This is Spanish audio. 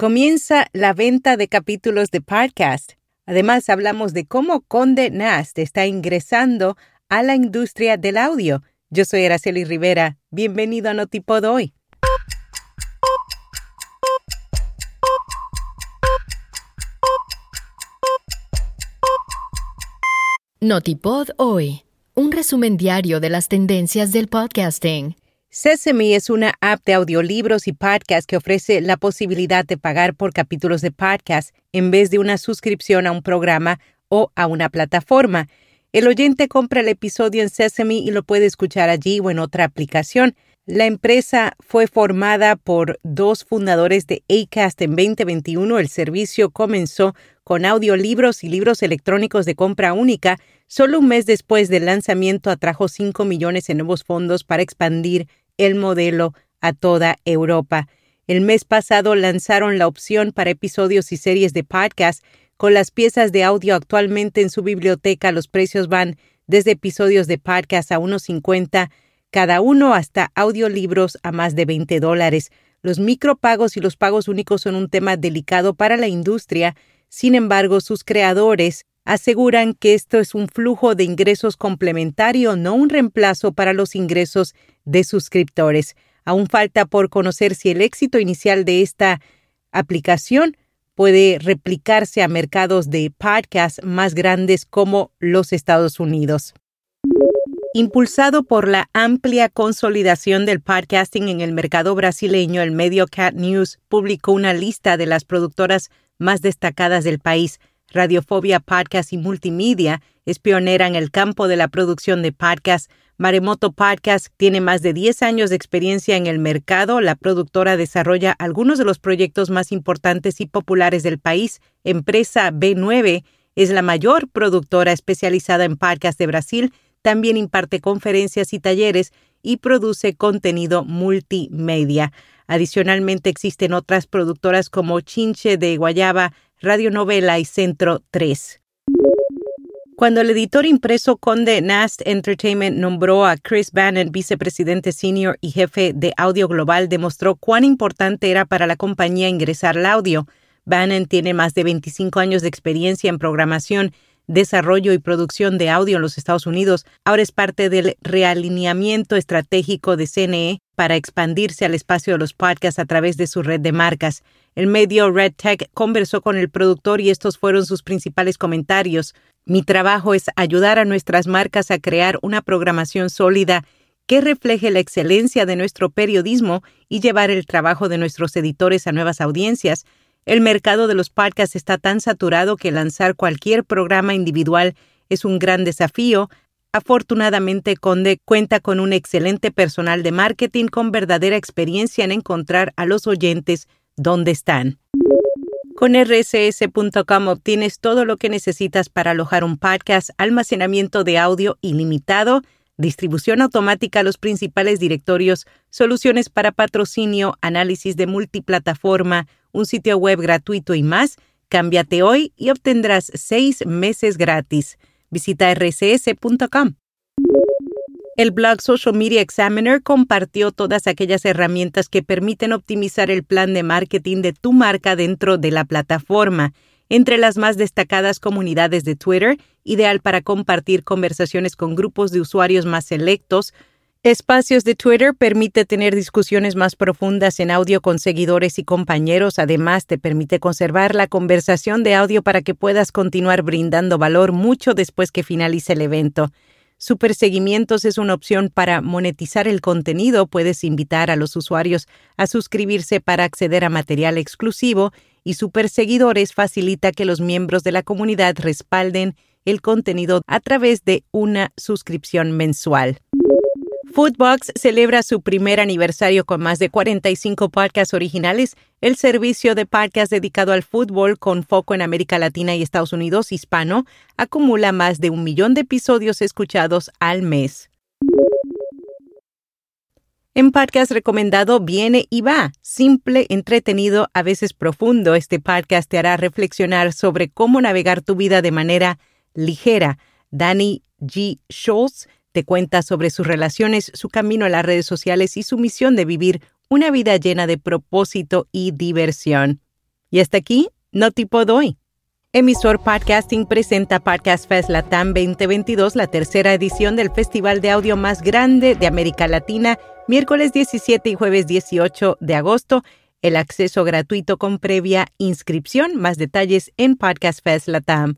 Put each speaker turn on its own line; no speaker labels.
comienza la venta de capítulos de podcast. Además, hablamos de cómo Conde Nast está ingresando a la industria del audio. Yo soy Araceli Rivera. Bienvenido a Notipod hoy.
Notipod hoy. Un resumen diario de las tendencias del podcasting.
Sesame es una app de audiolibros y podcast que ofrece la posibilidad de pagar por capítulos de podcast en vez de una suscripción a un programa o a una plataforma. El oyente compra el episodio en Sesame y lo puede escuchar allí o en otra aplicación. La empresa fue formada por dos fundadores de Acast en 2021. El servicio comenzó con audiolibros y libros electrónicos de compra única. Solo un mes después del lanzamiento atrajo 5 millones en nuevos fondos para expandir el modelo a toda Europa. El mes pasado lanzaron la opción para episodios y series de podcast. Con las piezas de audio actualmente en su biblioteca, los precios van desde episodios de podcast a unos 50 cada uno hasta audiolibros a más de 20 dólares. Los micropagos y los pagos únicos son un tema delicado para la industria. Sin embargo, sus creadores aseguran que esto es un flujo de ingresos complementario, no un reemplazo para los ingresos de suscriptores. Aún falta por conocer si el éxito inicial de esta aplicación puede replicarse a mercados de podcast más grandes como los Estados Unidos. Impulsado por la amplia consolidación del podcasting en el mercado brasileño, el medio Cat News publicó una lista de las productoras más destacadas del país. Radiofobia Podcast y Multimedia es pionera en el campo de la producción de podcast. Maremoto Podcast tiene más de 10 años de experiencia en el mercado. La productora desarrolla algunos de los proyectos más importantes y populares del país. Empresa B9 es la mayor productora especializada en podcast de Brasil. También imparte conferencias y talleres y produce contenido multimedia. Adicionalmente existen otras productoras como Chinche de Guayaba, radionovela y Centro 3. Cuando el editor impreso Conde Nast Entertainment nombró a Chris Bannon vicepresidente senior y jefe de audio global, demostró cuán importante era para la compañía ingresar al audio. Bannon tiene más de 25 años de experiencia en programación, desarrollo y producción de audio en los Estados Unidos. Ahora es parte del realineamiento estratégico de CNE para expandirse al espacio de los podcasts a través de su red de marcas. El medio Red Tech conversó con el productor y estos fueron sus principales comentarios. Mi trabajo es ayudar a nuestras marcas a crear una programación sólida que refleje la excelencia de nuestro periodismo y llevar el trabajo de nuestros editores a nuevas audiencias. El mercado de los podcasts está tan saturado que lanzar cualquier programa individual es un gran desafío, Afortunadamente, Conde cuenta con un excelente personal de marketing con verdadera experiencia en encontrar a los oyentes donde están. Con rss.com obtienes todo lo que necesitas para alojar un podcast, almacenamiento de audio ilimitado, distribución automática a los principales directorios, soluciones para patrocinio, análisis de multiplataforma, un sitio web gratuito y más. Cámbiate hoy y obtendrás seis meses gratis. Visita rcs.com. El blog Social Media Examiner compartió todas aquellas herramientas que permiten optimizar el plan de marketing de tu marca dentro de la plataforma. Entre las más destacadas comunidades de Twitter, ideal para compartir conversaciones con grupos de usuarios más selectos, Espacios de Twitter permite tener discusiones más profundas en audio con seguidores y compañeros. Además, te permite conservar la conversación de audio para que puedas continuar brindando valor mucho después que finalice el evento. Superseguimientos es una opción para monetizar el contenido. Puedes invitar a los usuarios a suscribirse para acceder a material exclusivo y Superseguidores facilita que los miembros de la comunidad respalden el contenido a través de una suscripción mensual. Foodbox celebra su primer aniversario con más de 45 podcasts originales. El servicio de podcast dedicado al fútbol con foco en América Latina y Estados Unidos hispano acumula más de un millón de episodios escuchados al mes. En podcast recomendado viene y va, simple, entretenido, a veces profundo. Este podcast te hará reflexionar sobre cómo navegar tu vida de manera ligera. Danny G. Schultz te cuenta sobre sus relaciones, su camino a las redes sociales y su misión de vivir una vida llena de propósito y diversión. Y hasta aquí, no tipo doy. Emisor Podcasting presenta Podcast Fest Latam 2022, la tercera edición del festival de audio más grande de América Latina, miércoles 17 y jueves 18 de agosto. El acceso gratuito con previa inscripción. Más detalles en Podcast Fest Latam.